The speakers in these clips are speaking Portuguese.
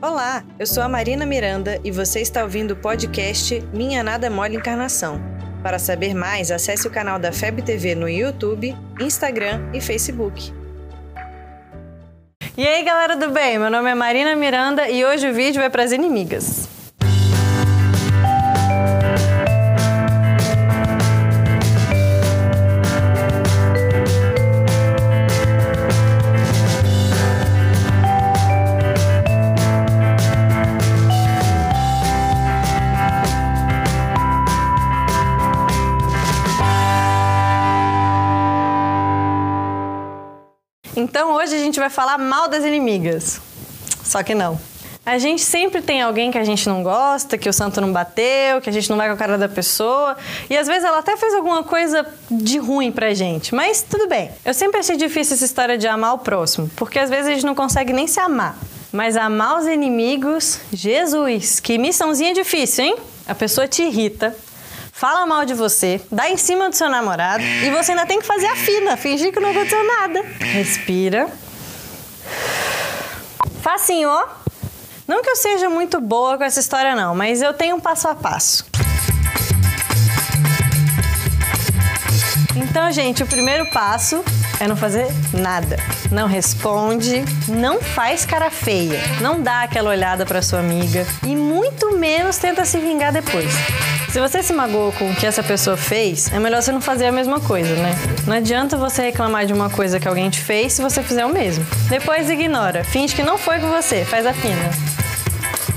Olá, eu sou a Marina Miranda e você está ouvindo o podcast Minha Nada Mole Encarnação. Para saber mais, acesse o canal da FEB TV no YouTube, Instagram e Facebook. E aí, galera do bem? Meu nome é Marina Miranda e hoje o vídeo é para as inimigas. Então hoje a gente vai falar mal das inimigas. Só que não. A gente sempre tem alguém que a gente não gosta, que o santo não bateu, que a gente não vai com a cara da pessoa. E às vezes ela até fez alguma coisa de ruim pra gente. Mas tudo bem. Eu sempre achei difícil essa história de amar o próximo, porque às vezes a gente não consegue nem se amar. Mas amar os inimigos, Jesus, que missãozinha difícil, hein? A pessoa te irrita, fala mal de você, dá em cima do seu namorado e você ainda tem que fazer a fina, fingir que não aconteceu nada. Respira. Facinho, ó. Não que eu seja muito boa com essa história, não, mas eu tenho um passo a passo. Então, gente, o primeiro passo é não fazer nada. Não responde, não faz cara feia, não dá aquela olhada para sua amiga e muito menos tenta se vingar depois. Se você se magoou com o que essa pessoa fez, é melhor você não fazer a mesma coisa, né? Não adianta você reclamar de uma coisa que alguém te fez se você fizer o mesmo. Depois ignora, finge que não foi com você, faz a fina.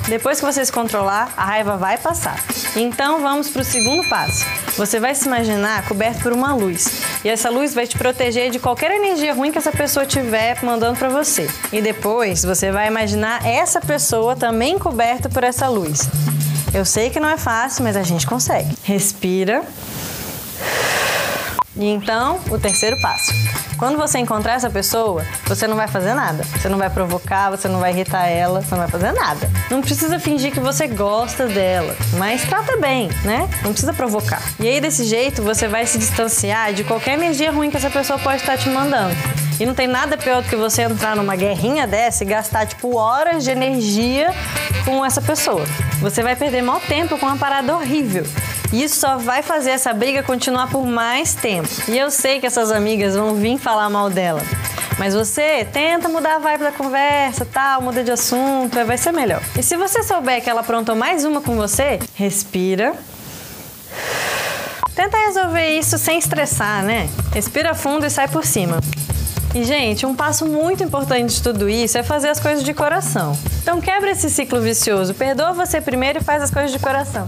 Depois que você se controlar, a raiva vai passar. Então vamos para o segundo passo. Você vai se imaginar coberto por uma luz. E essa luz vai te proteger de qualquer energia ruim que essa pessoa tiver mandando para você. E depois você vai imaginar essa pessoa também coberta por essa luz. Eu sei que não é fácil, mas a gente consegue. Respira. E então, o terceiro passo. Quando você encontrar essa pessoa, você não vai fazer nada. Você não vai provocar, você não vai irritar ela, você não vai fazer nada. Não precisa fingir que você gosta dela, mas trata bem, né? Não precisa provocar. E aí, desse jeito, você vai se distanciar de qualquer energia ruim que essa pessoa pode estar te mandando. E não tem nada pior do que você entrar numa guerrinha dessa e gastar, tipo, horas de energia com essa pessoa. Você vai perder mal tempo com uma parada horrível. E isso só vai fazer essa briga continuar por mais tempo. E eu sei que essas amigas vão vir falar mal dela. Mas você tenta mudar a vibe da conversa, tal, muda de assunto, vai ser melhor. E se você souber que ela aprontou mais uma com você, respira. Tenta resolver isso sem estressar, né? Respira fundo e sai por cima. E, gente, um passo muito importante de tudo isso é fazer as coisas de coração. Então, quebra esse ciclo vicioso. Perdoa você primeiro e faz as coisas de coração.